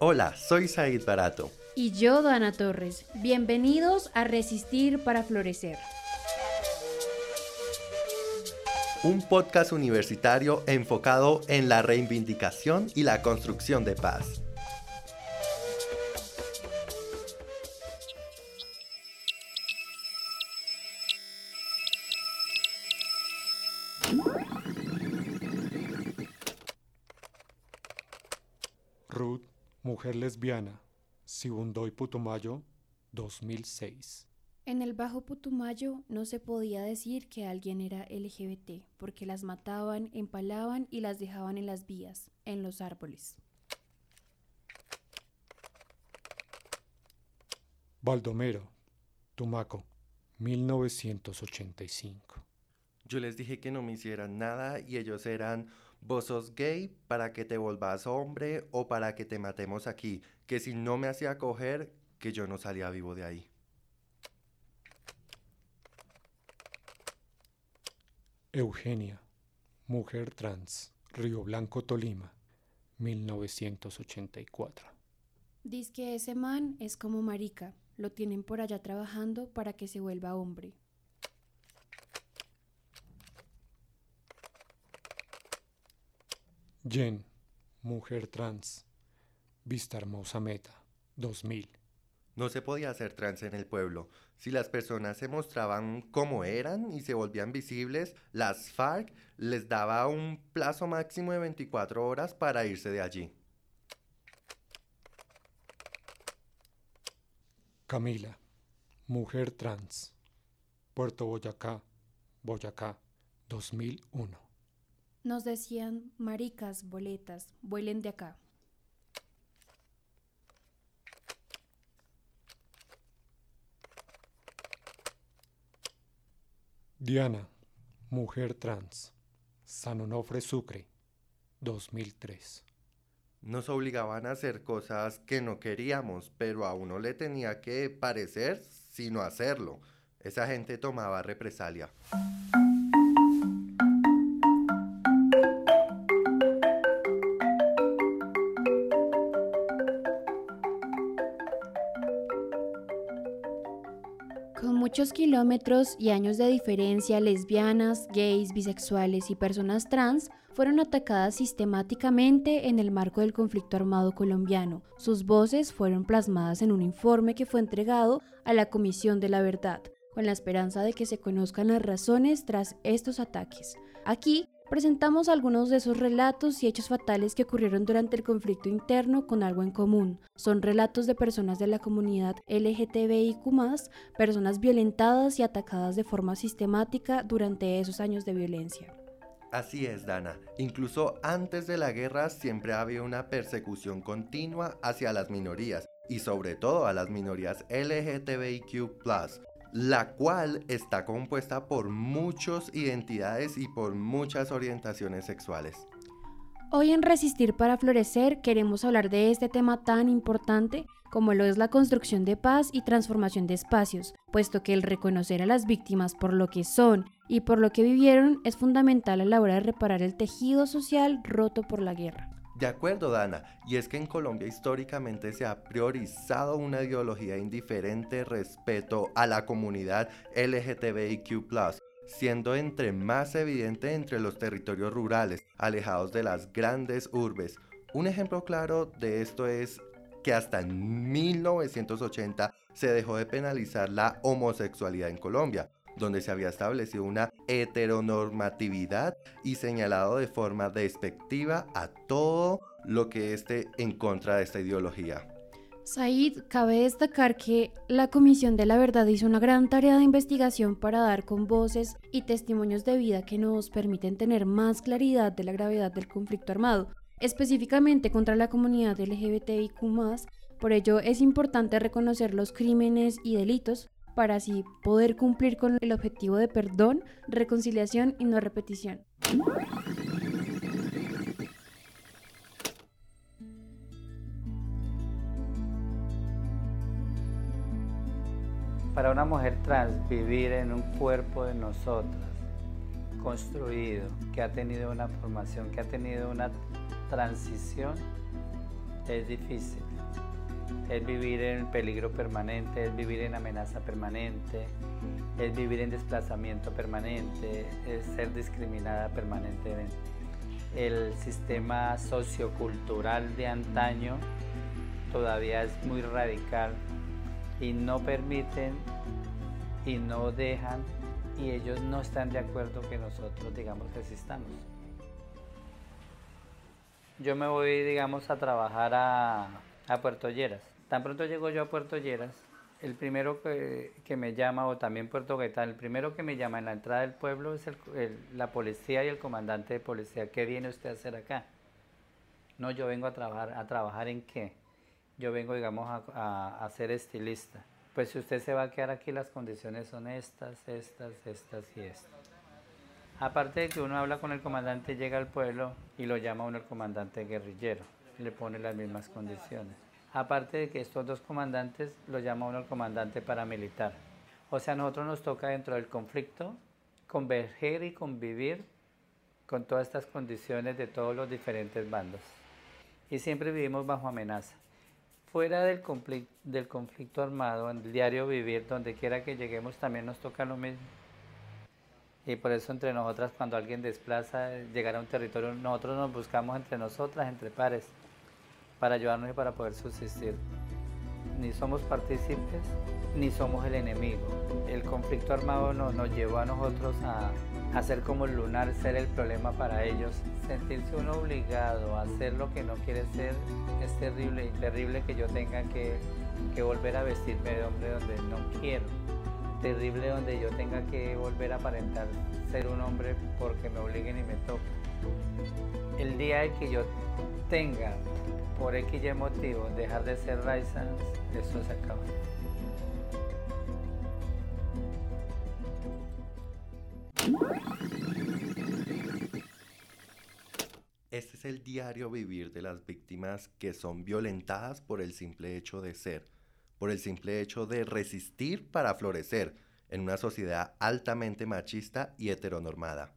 Hola, soy Said Barato. Y yo, Dana Torres. Bienvenidos a Resistir para Florecer. Un podcast universitario enfocado en la reivindicación y la construcción de paz. Mujer lesbiana, Sibundoy Putumayo, 2006. En el Bajo Putumayo no se podía decir que alguien era LGBT, porque las mataban, empalaban y las dejaban en las vías, en los árboles. Baldomero, Tumaco, 1985. Yo les dije que no me hicieran nada y ellos eran, vos sos gay para que te volvás hombre o para que te matemos aquí, que si no me hacía coger, que yo no salía vivo de ahí. Eugenia, mujer trans, Río Blanco, Tolima, 1984. Dice que ese man es como marica, lo tienen por allá trabajando para que se vuelva hombre. Jen, mujer trans, Vista Hermosa Meta, 2000. No se podía hacer trans en el pueblo. Si las personas se mostraban como eran y se volvían visibles, las FARC les daba un plazo máximo de 24 horas para irse de allí. Camila, mujer trans, Puerto Boyacá, Boyacá, 2001. Nos decían, maricas, boletas, vuelen de acá. Diana, mujer trans, San Onofre Sucre, 2003. Nos obligaban a hacer cosas que no queríamos, pero a uno le tenía que parecer sino hacerlo. Esa gente tomaba represalia. Con muchos kilómetros y años de diferencia, lesbianas, gays, bisexuales y personas trans fueron atacadas sistemáticamente en el marco del conflicto armado colombiano. Sus voces fueron plasmadas en un informe que fue entregado a la Comisión de la Verdad, con la esperanza de que se conozcan las razones tras estos ataques. Aquí presentamos algunos de esos relatos y hechos fatales que ocurrieron durante el conflicto interno con algo en común. Son relatos de personas de la comunidad LGTBIQ, personas violentadas y atacadas de forma sistemática durante esos años de violencia. Así es, Dana. Incluso antes de la guerra siempre había una persecución continua hacia las minorías y sobre todo a las minorías LGTBIQ, la cual está compuesta por muchas identidades y por muchas orientaciones sexuales. Hoy en Resistir para Florecer queremos hablar de este tema tan importante como lo es la construcción de paz y transformación de espacios, puesto que el reconocer a las víctimas por lo que son y por lo que vivieron es fundamental a la hora de reparar el tejido social roto por la guerra. De acuerdo, Dana, y es que en Colombia históricamente se ha priorizado una ideología indiferente respecto a la comunidad LGTBIQ, siendo entre más evidente entre los territorios rurales, alejados de las grandes urbes. Un ejemplo claro de esto es que hasta en 1980 se dejó de penalizar la homosexualidad en Colombia, donde se había establecido una heteronormatividad y señalado de forma despectiva a todo lo que esté en contra de esta ideología. Said, cabe destacar que la Comisión de la Verdad hizo una gran tarea de investigación para dar con voces y testimonios de vida que nos permiten tener más claridad de la gravedad del conflicto armado, específicamente contra la comunidad LGBTIQ. Por ello es importante reconocer los crímenes y delitos para así poder cumplir con el objetivo de perdón, reconciliación y no repetición. Para una mujer trans vivir en un cuerpo de nosotras, construido, que ha tenido una formación, que ha tenido una transición, es difícil. Es vivir en peligro permanente, es vivir en amenaza permanente, es vivir en desplazamiento permanente, es ser discriminada permanentemente. El sistema sociocultural de antaño todavía es muy radical y no permiten y no dejan y ellos no están de acuerdo que nosotros, digamos, existamos. Yo me voy, digamos, a trabajar a, Puerto Lleras. Tan pronto llego yo a Puerto Lleras, el primero que, me llama, o también Puerto Gaitán, el primero que me llama en la entrada del pueblo es la policía y el comandante de policía. ¿Qué viene usted a hacer acá? No, yo vengo a trabajar. ¿A trabajar en qué? Yo vengo, digamos, a, a ser estilista pues si usted se va a quedar aquí, las condiciones son estas, estas, estas y estas. Aparte de que uno habla con el comandante, llega al pueblo y lo llama uno el comandante guerrillero, le pone las mismas condiciones. Aparte de que estos dos comandantes lo llama uno el comandante paramilitar. O sea, a nosotros nos toca dentro del conflicto converger y convivir con todas estas condiciones de todos los diferentes bandos. Y siempre vivimos bajo amenaza fuera del conflicto, del conflicto armado, en el diario vivir, donde quiera que lleguemos, también nos toca lo mismo. Y por eso entre nosotras, cuando alguien desplaza, llegar a un territorio, nosotros nos buscamos entre nosotras, entre pares, para ayudarnos y para poder subsistir. Ni somos partícipes, ni somos el enemigo. El conflicto armado nos llevó a nosotros a, hacer como el lunar, ser el problema para ellos. Sentirse uno obligado a hacer lo que no quiere ser es terrible y terrible que yo tenga que volver a vestirme de hombre donde no quiero. Terrible donde yo tenga que volver a aparentar ser un hombre porque me obliguen y me toca. El día que yo tenga, por X motivo, dejar de ser Raizans, eso se acaba. Este es el diario vivir de las víctimas que son violentadas por el simple hecho de ser, por el simple hecho de resistir para florecer en una sociedad altamente machista y heteronormada.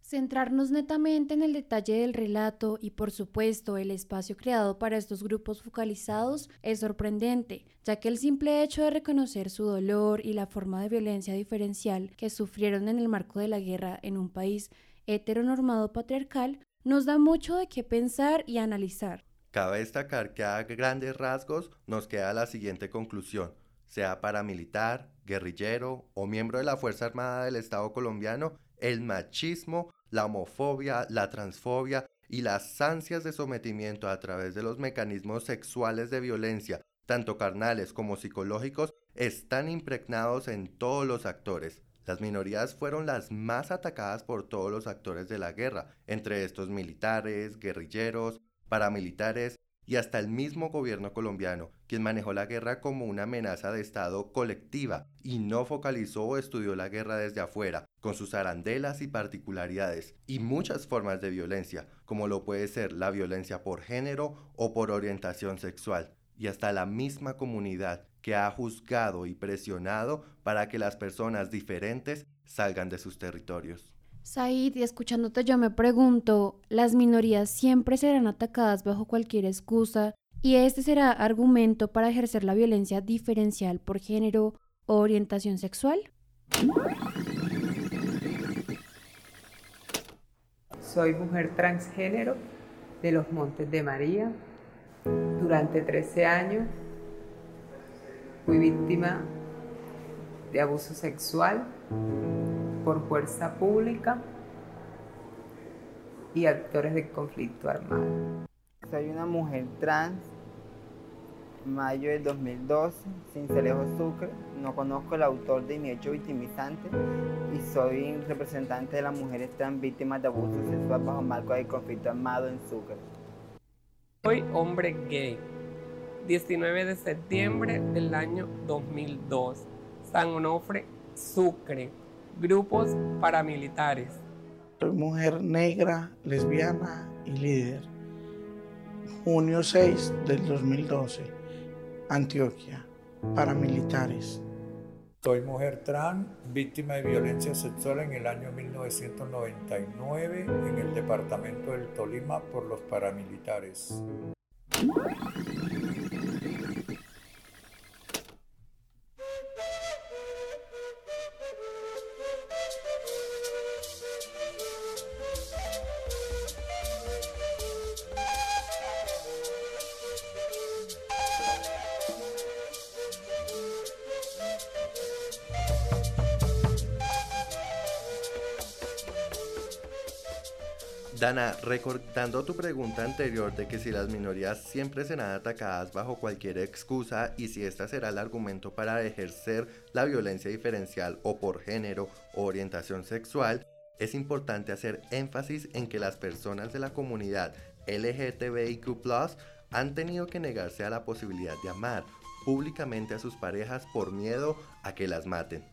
Centrarnos netamente en el detalle del relato y por supuesto el espacio creado para estos grupos focalizados es sorprendente, ya que el simple hecho de reconocer su dolor y la forma de violencia diferencial que sufrieron en el marco de la guerra en un país heteronormado patriarcal nos da mucho de qué pensar y analizar. Cabe destacar que a grandes rasgos nos queda la siguiente conclusión, sea paramilitar, guerrillero o miembro de la Fuerza Armada del Estado colombiano, el machismo la homofobia, la transfobia y las ansias de sometimiento a través de los mecanismos sexuales de violencia, tanto carnales como psicológicos, están impregnados en todos los actores. Las minorías fueron las más atacadas por todos los actores de la guerra, entre estos militares, guerrilleros, paramilitares y hasta el mismo gobierno colombiano, quien manejó la guerra como una amenaza de Estado colectiva y no focalizó o estudió la guerra desde afuera, con sus arandelas y particularidades, y muchas formas de violencia, como lo puede ser la violencia por género o por orientación sexual, y hasta la misma comunidad que ha juzgado y presionado para que las personas diferentes salgan de sus territorios. Said, y escuchándote yo me pregunto, ¿las minorías siempre serán atacadas bajo cualquier excusa y este será argumento para ejercer la violencia diferencial por género o orientación sexual? Soy mujer transgénero de los Montes de María. Durante 13 años fui víctima de abuso sexual por fuerza pública y actores de conflicto armado. Soy una mujer trans, mayo del 2012, Cincelejo Sucre. No conozco el autor de mi hecho victimizante y soy representante de las mujeres trans víctimas de abuso sexual bajo marco de conflicto armado en Sucre. Soy hombre gay. 19 de septiembre del año 2002, San Onofre, Sucre grupos paramilitares. Soy mujer negra, lesbiana y líder. Junio 6 del 2012, Antioquia, paramilitares. Soy mujer trans, víctima de violencia sexual en el año 1999 en el departamento del Tolima por los paramilitares. Dana, recordando tu pregunta anterior de que si las minorías siempre serán atacadas bajo cualquier excusa y si esta será el argumento para ejercer la violencia diferencial o por género o orientación sexual, es importante hacer énfasis en que las personas de la comunidad LGTBIQ han tenido que negarse a la posibilidad de amar públicamente a sus parejas por miedo a que las maten.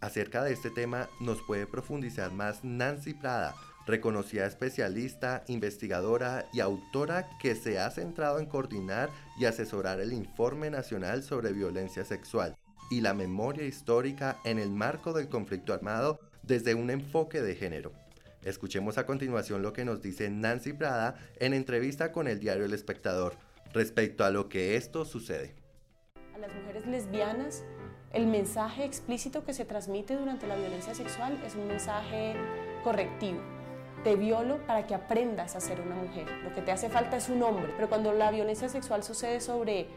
Acerca de este tema nos puede profundizar más Nancy Prada, reconocida especialista, investigadora y autora que se ha centrado en coordinar y asesorar el Informe Nacional sobre Violencia Sexual y la memoria histórica en el marco del conflicto armado desde un enfoque de género. Escuchemos a continuación lo que nos dice Nancy Prada en entrevista con el diario El Espectador respecto a lo que esto sucede. A las mujeres lesbianas, el mensaje explícito que se transmite durante la violencia sexual es un mensaje correctivo. Te violo para que aprendas a ser una mujer. Lo que te hace falta es un hombre. Pero cuando la violencia sexual sucede sobre,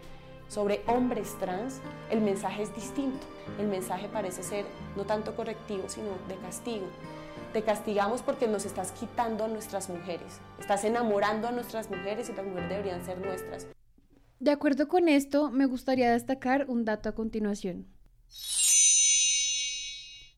sobre hombres trans, el mensaje es distinto. El mensaje parece ser no tanto correctivo, sino de castigo. Te castigamos porque nos estás quitando a nuestras mujeres. Estás enamorando a nuestras mujeres y las mujeres deberían ser nuestras. De acuerdo con esto, me gustaría destacar un dato a continuación.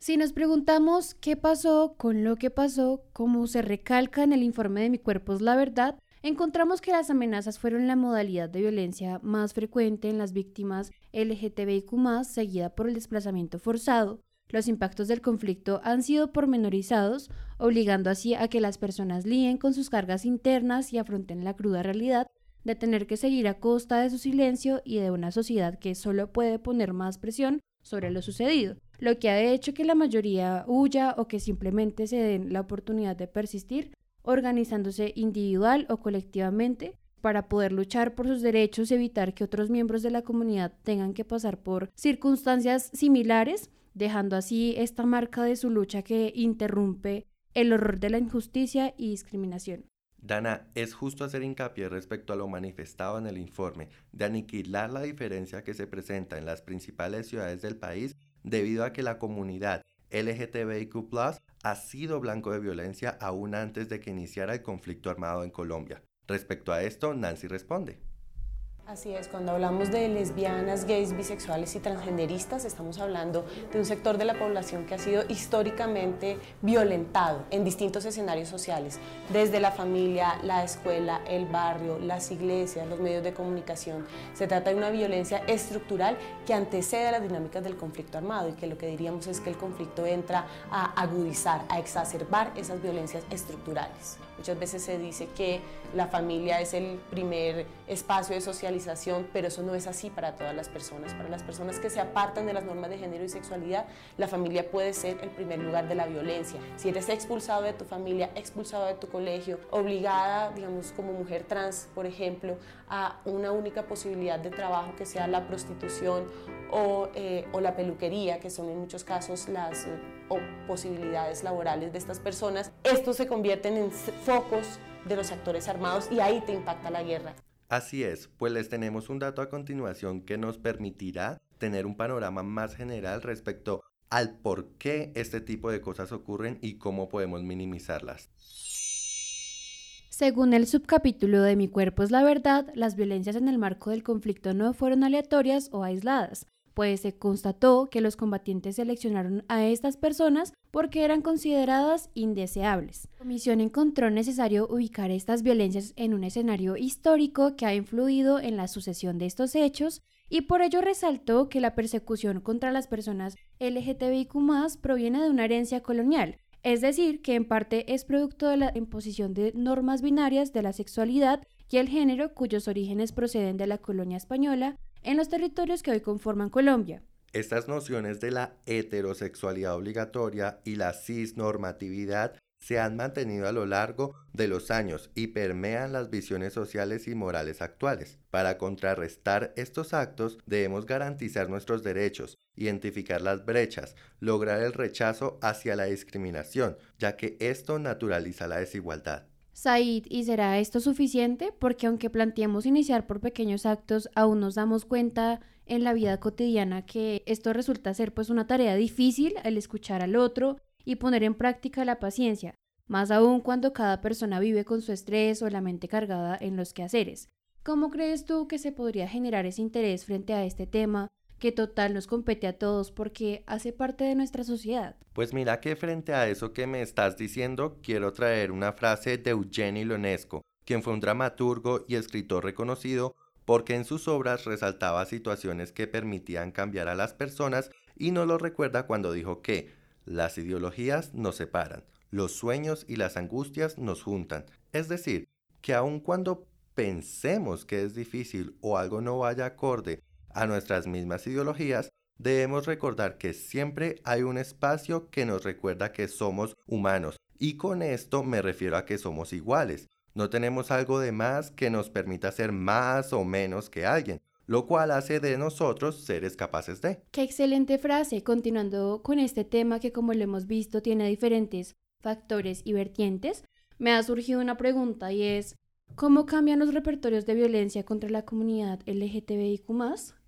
Si nos preguntamos qué pasó con lo que pasó, como se recalca en el informe de Mi cuerpo es la verdad, encontramos que las amenazas fueron la modalidad de violencia más frecuente en las víctimas LGTBIQ, seguida por el desplazamiento forzado, los impactos del conflicto han sido pormenorizados, obligando así a que las personas líen con sus cargas internas y afronten la cruda realidad de tener que seguir a costa de su silencio y de una sociedad que solo puede poner más presión sobre lo sucedido, lo que ha hecho que la mayoría huya o que simplemente se den la oportunidad de persistir, organizándose individual o colectivamente para poder luchar por sus derechos y evitar que otros miembros de la comunidad tengan que pasar por circunstancias similares dejando así esta marca de su lucha que interrumpe el horror de la injusticia y discriminación. Dana, es justo hacer hincapié respecto a lo manifestado en el informe de aniquilar la diferencia que se presenta en las principales ciudades del país debido a que la comunidad LGTBIQ ha sido blanco de violencia aún antes de que iniciara el conflicto armado en Colombia. Respecto a esto, Nancy responde. Así es, cuando hablamos de lesbianas, gays, bisexuales y transgenderistas, estamos hablando de un sector de la población que ha sido históricamente violentado en distintos escenarios sociales, desde la familia, la escuela, el barrio, las iglesias, los medios de comunicación. Se trata de una violencia estructural que antecede a las dinámicas del conflicto armado y que lo que diríamos es que el conflicto entra a agudizar, a exacerbar esas violencias estructurales. Muchas veces se dice que la familia es el primer espacio de socialización, pero eso no es así para todas las personas. Para las personas que se apartan de las normas de género y sexualidad, la familia puede ser el primer lugar de la violencia. Si eres expulsado de tu familia, expulsado de tu colegio, obligada, digamos, como mujer trans, por ejemplo, a una única posibilidad de trabajo que sea la prostitución o, eh, o la peluquería, que son en muchos casos las eh, posibilidades laborales de estas personas, estos se convierten en focos de los actores armados y ahí te impacta la guerra. Así es, pues les tenemos un dato a continuación que nos permitirá tener un panorama más general respecto al por qué este tipo de cosas ocurren y cómo podemos minimizarlas. Según el subcapítulo de Mi cuerpo es la verdad, las violencias en el marco del conflicto no fueron aleatorias o aisladas, pues se constató que los combatientes seleccionaron a estas personas porque eran consideradas indeseables. La comisión encontró necesario ubicar estas violencias en un escenario histórico que ha influido en la sucesión de estos hechos y por ello resaltó que la persecución contra las personas LGTBIQ proviene de una herencia colonial, es decir, que en parte es producto de la imposición de normas binarias de la sexualidad y el género cuyos orígenes proceden de la colonia española en los territorios que hoy conforman Colombia. Estas nociones de la heterosexualidad obligatoria y la cisnormatividad se han mantenido a lo largo de los años y permean las visiones sociales y morales actuales. Para contrarrestar estos actos debemos garantizar nuestros derechos, identificar las brechas, lograr el rechazo hacia la discriminación, ya que esto naturaliza la desigualdad. Said, ¿y será esto suficiente? Porque aunque planteemos iniciar por pequeños actos, aún nos damos cuenta en la vida cotidiana que esto resulta ser pues una tarea difícil el escuchar al otro y poner en práctica la paciencia. más aún cuando cada persona vive con su estrés o la mente cargada en los quehaceres. ¿Cómo crees tú que se podría generar ese interés frente a este tema que total nos compete a todos porque hace parte de nuestra sociedad? Pues mira que frente a eso que me estás diciendo, quiero traer una frase de Eugeni Lonesco, quien fue un dramaturgo y escritor reconocido porque en sus obras resaltaba situaciones que permitían cambiar a las personas y nos lo recuerda cuando dijo que las ideologías nos separan, los sueños y las angustias nos juntan. Es decir, que aun cuando pensemos que es difícil o algo no vaya acorde a nuestras mismas ideologías, debemos recordar que siempre hay un espacio que nos recuerda que somos humanos. Y con esto me refiero a que somos iguales. No tenemos algo de más que nos permita ser más o menos que alguien, lo cual hace de nosotros seres capaces de. Qué excelente frase, continuando con este tema que como lo hemos visto tiene diferentes factores y vertientes, me ha surgido una pregunta y es, ¿cómo cambian los repertorios de violencia contra la comunidad LGTBIQ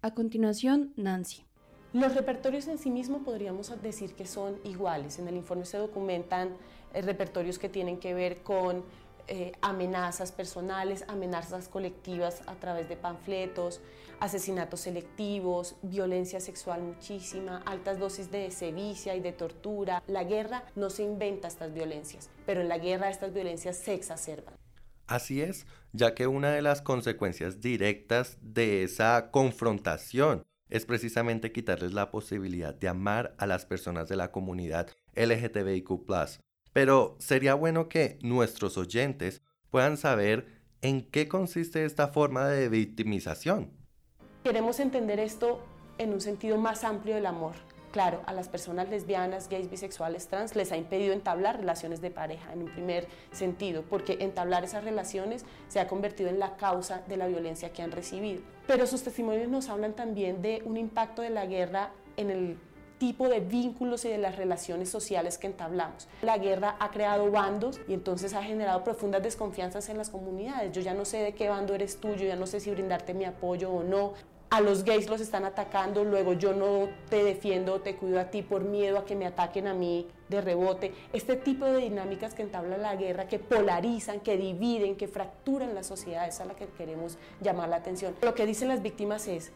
A continuación, Nancy. Los repertorios en sí mismos podríamos decir que son iguales. En el informe se documentan eh, repertorios que tienen que ver con eh, amenazas personales, amenazas colectivas a través de panfletos, asesinatos selectivos, violencia sexual muchísima, altas dosis de sevicia y de tortura. La guerra no se inventa estas violencias, pero en la guerra estas violencias se exacerban. Así es, ya que una de las consecuencias directas de esa confrontación es precisamente quitarles la posibilidad de amar a las personas de la comunidad LGTBIQ pero sería bueno que nuestros oyentes puedan saber en qué consiste esta forma de victimización. Queremos entender esto en un sentido más amplio del amor. Claro, a las personas lesbianas, gays, bisexuales, trans les ha impedido entablar relaciones de pareja en un primer sentido, porque entablar esas relaciones se ha convertido en la causa de la violencia que han recibido. Pero sus testimonios nos hablan también de un impacto de la guerra en el tipo de vínculos y de las relaciones sociales que entablamos. La guerra ha creado bandos y entonces ha generado profundas desconfianzas en las comunidades. Yo ya no sé de qué bando eres tú, yo ya no sé si brindarte mi apoyo o no. A los gays los están atacando, luego yo no te defiendo te cuido a ti por miedo a que me ataquen a mí de rebote. Este tipo de dinámicas que entabla la guerra, que polarizan, que dividen, que fracturan la sociedad, es a la que queremos llamar la atención. Lo que dicen las víctimas es,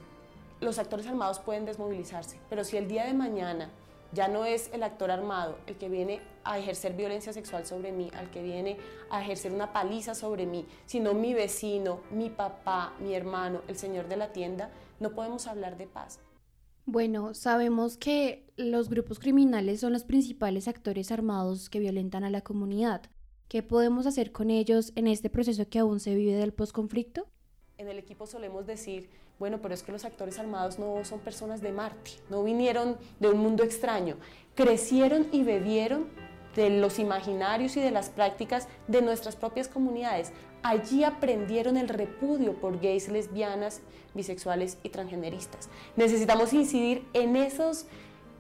los actores armados pueden desmovilizarse, pero si el día de mañana ya no es el actor armado el que viene a ejercer violencia sexual sobre mí, al que viene a ejercer una paliza sobre mí, sino mi vecino, mi papá, mi hermano, el señor de la tienda, no podemos hablar de paz. Bueno, sabemos que los grupos criminales son los principales actores armados que violentan a la comunidad. ¿Qué podemos hacer con ellos en este proceso que aún se vive del posconflicto? En el equipo solemos decir bueno, pero es que los actores armados no son personas de Marte, no vinieron de un mundo extraño, crecieron y bebieron de los imaginarios y de las prácticas de nuestras propias comunidades. Allí aprendieron el repudio por gays, lesbianas, bisexuales y transgeneristas. Necesitamos incidir en esos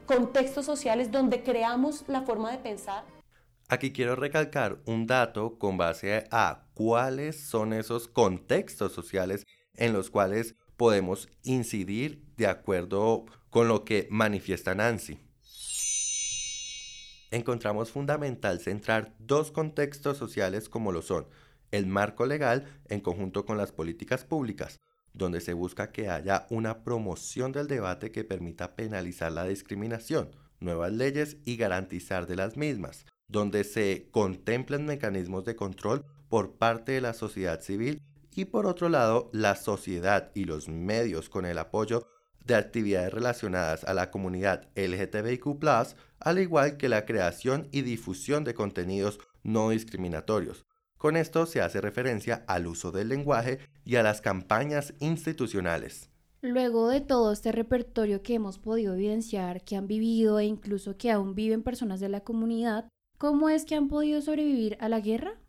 contextos sociales donde creamos la forma de pensar. Aquí quiero recalcar un dato con base a cuáles son esos contextos sociales en los cuales podemos incidir de acuerdo con lo que manifiesta Nancy. Encontramos fundamental centrar dos contextos sociales como lo son el marco legal en conjunto con las políticas públicas, donde se busca que haya una promoción del debate que permita penalizar la discriminación, nuevas leyes y garantizar de las mismas, donde se contemplen mecanismos de control por parte de la sociedad civil y por otro lado la sociedad y los medios con el apoyo de actividades relacionadas a la comunidad LGTBIQ, al igual que la creación y difusión de contenidos no discriminatorios. Con esto se hace referencia al uso del lenguaje y a las campañas institucionales. Luego de todo este repertorio que hemos podido evidenciar, que han vivido e incluso que aún viven personas de la comunidad, ¿cómo es que han podido sobrevivir a la guerra?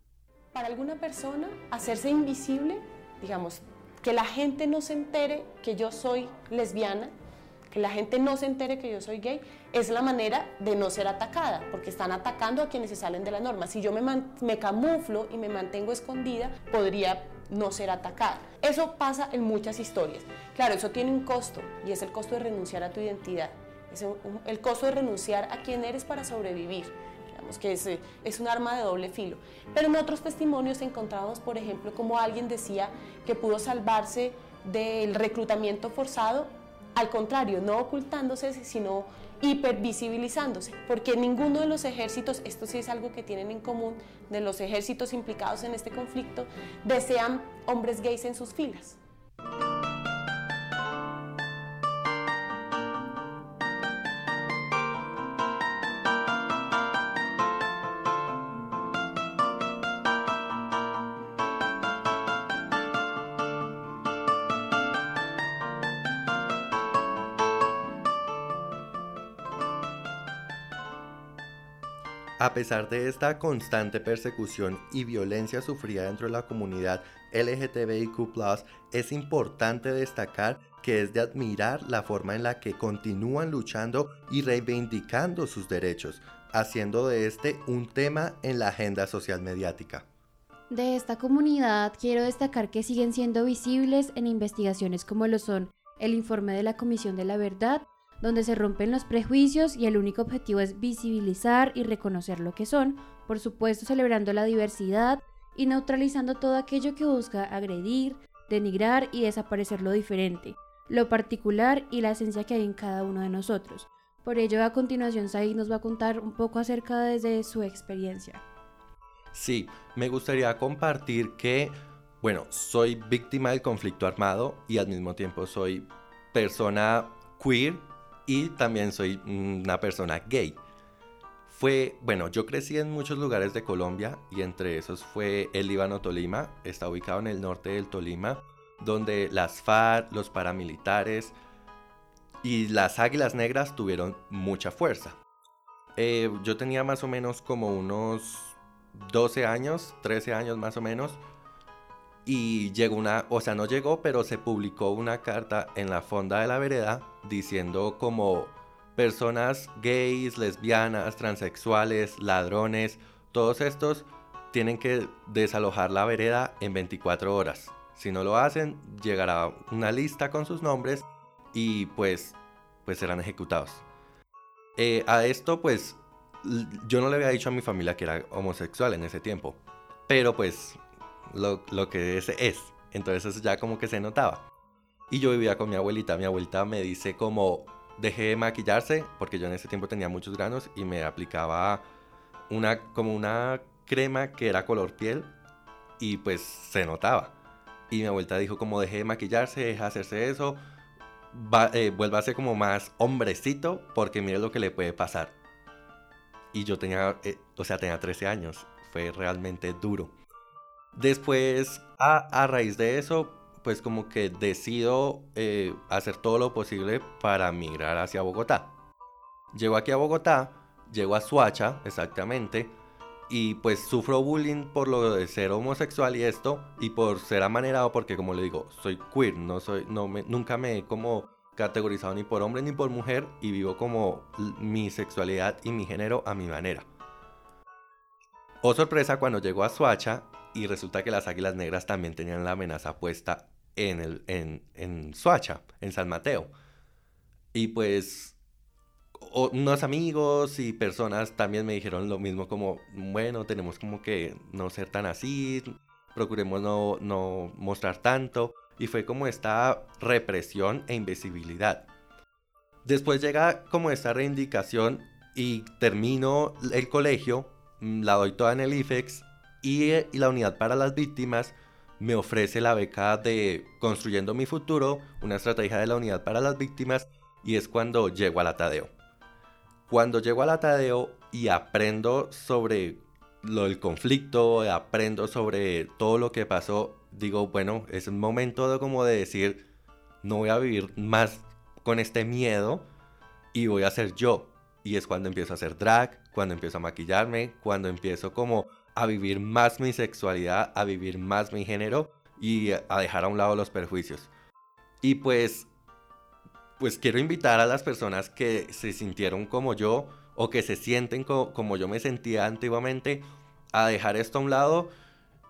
Para alguna persona hacerse invisible, digamos, que la gente no se entere que yo soy lesbiana, que la gente no se entere que yo soy gay, es la manera de no ser atacada, porque están atacando a quienes se salen de la norma. Si yo me, me camuflo y me mantengo escondida, podría no ser atacada. Eso pasa en muchas historias. Claro, eso tiene un costo y es el costo de renunciar a tu identidad, es el costo de renunciar a quién eres para sobrevivir que es, es un arma de doble filo. Pero en otros testimonios encontramos, por ejemplo, como alguien decía que pudo salvarse del reclutamiento forzado, al contrario, no ocultándose, sino hipervisibilizándose, porque ninguno de los ejércitos, esto sí es algo que tienen en común, de los ejércitos implicados en este conflicto, desean hombres gays en sus filas. A pesar de esta constante persecución y violencia sufrida dentro de la comunidad LGTBIQ, es importante destacar que es de admirar la forma en la que continúan luchando y reivindicando sus derechos, haciendo de este un tema en la agenda social mediática. De esta comunidad quiero destacar que siguen siendo visibles en investigaciones como lo son el informe de la Comisión de la Verdad donde se rompen los prejuicios y el único objetivo es visibilizar y reconocer lo que son, por supuesto celebrando la diversidad y neutralizando todo aquello que busca agredir, denigrar y desaparecer lo diferente, lo particular y la esencia que hay en cada uno de nosotros. Por ello, a continuación, Said nos va a contar un poco acerca desde su experiencia. Sí, me gustaría compartir que, bueno, soy víctima del conflicto armado y al mismo tiempo soy persona queer y también soy una persona gay. Fue, bueno, yo crecí en muchos lugares de Colombia y entre esos fue el Líbano Tolima, está ubicado en el norte del Tolima, donde las FARC, los paramilitares y las Águilas Negras tuvieron mucha fuerza. Eh, yo tenía más o menos como unos 12 años, 13 años más o menos, y llegó una, o sea, no llegó, pero se publicó una carta en la fonda de la vereda diciendo como personas gays, lesbianas, transexuales, ladrones, todos estos tienen que desalojar la vereda en 24 horas. Si no lo hacen, llegará una lista con sus nombres y pues, pues serán ejecutados. Eh, a esto pues yo no le había dicho a mi familia que era homosexual en ese tiempo, pero pues lo, que es es. Entonces eso ya como que se notaba. Y yo vivía con mi abuelita. Mi abuelita me dice como dejé de maquillarse porque yo en ese tiempo tenía muchos granos y me aplicaba una como una crema que era color piel y pues se notaba. Y mi abuelita dijo como dejé de maquillarse, deja de hacerse eso, va, eh, ser como más hombrecito porque mire lo que le puede pasar. Y yo tenía, eh, o sea, tenía 13 años, fue realmente duro. Después, a, raíz de eso, pues como que decido eh, hacer todo lo posible para migrar hacia Bogotá. Llego aquí a Bogotá, llego a Suacha, exactamente, y pues sufro bullying por lo de ser homosexual y esto, y por ser amanerado, porque como le digo, soy queer, no soy, no me, nunca me he como categorizado ni por hombre ni por mujer, y vivo como mi sexualidad y mi género a mi manera. Oh sorpresa, cuando llego a Suacha, y resulta que las Águilas Negras también tenían la amenaza puesta en, el, en, en Suacha, en San Mateo. Y pues unos amigos y personas también me dijeron lo mismo como, bueno, tenemos como que no ser tan así, procuremos no, no mostrar tanto. Y fue como esta represión e invisibilidad. Después llega como esta reivindicación y termino el colegio, la doy toda en el IFEX y, la unidad para las víctimas me ofrece la beca de Construyendo mi futuro, una estrategia de la unidad para las víctimas, y es cuando llego a la Tadeo. Cuando llego a la Tadeo y aprendo sobre lo del conflicto, aprendo sobre todo lo que pasó, digo, bueno, es un momento como de decir, no voy a vivir más con este miedo y voy a ser yo. Y es cuando empiezo a hacer drag, cuando empiezo a maquillarme, cuando empiezo como a vivir más mi sexualidad, a vivir más mi género y a dejar a un lado los perjuicios. Y pues, pues quiero invitar a las personas que se sintieron como yo o que se sienten como yo me sentía antiguamente a dejar esto a un lado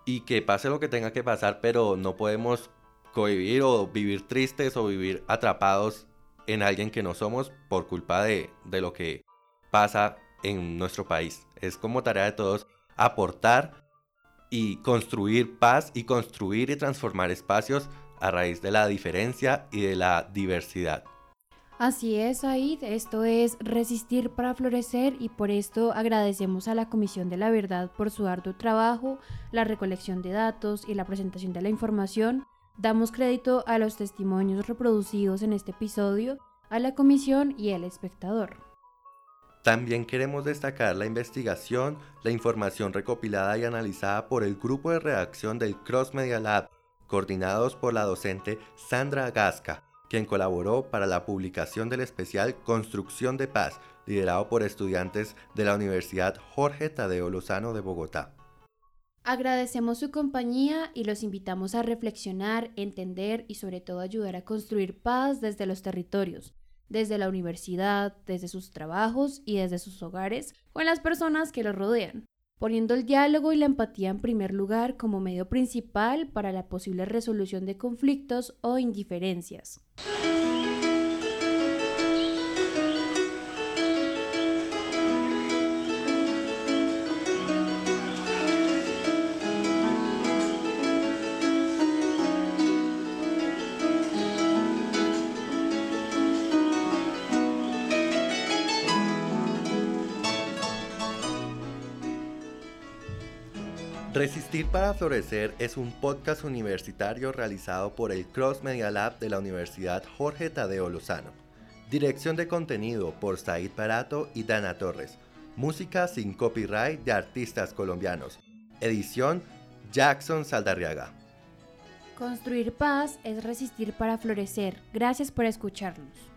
y que pase lo que tenga que pasar, pero no podemos convivir o vivir tristes o vivir atrapados en alguien que no somos por culpa de, de lo que pasa en nuestro país. Es como tarea de todos aportar y construir paz y construir y transformar espacios a raíz de la diferencia y de la diversidad. Así es, Aid, esto es resistir para florecer y por esto agradecemos a la Comisión de la Verdad por su arduo trabajo, la recolección de datos y la presentación de la información. Damos crédito a los testimonios reproducidos en este episodio, a la Comisión y al espectador. También queremos destacar la investigación, la información recopilada y analizada por el grupo de redacción del Cross Media Lab, coordinados por la docente Sandra Gasca quien colaboró para la publicación del especial Construcción de Paz, liderado por estudiantes de la Universidad Jorge Tadeo Lozano de Bogotá. Agradecemos su compañía y los invitamos a reflexionar, entender y sobre todo ayudar a construir paz desde los territorios, desde la universidad, desde sus trabajos y desde sus hogares, con las personas que los rodean poniendo el diálogo y la empatía en primer lugar como medio principal para la posible resolución de conflictos o indiferencias. Resistir para Florecer es un podcast universitario realizado por el Cross Media Lab de la Universidad Jorge Tadeo Lozano. Dirección de contenido por Said Barato y Dana Torres. Música sin copyright de artistas colombianos. Edición Jackson Saldarriaga. Construir paz es resistir para florecer. Gracias por escucharnos.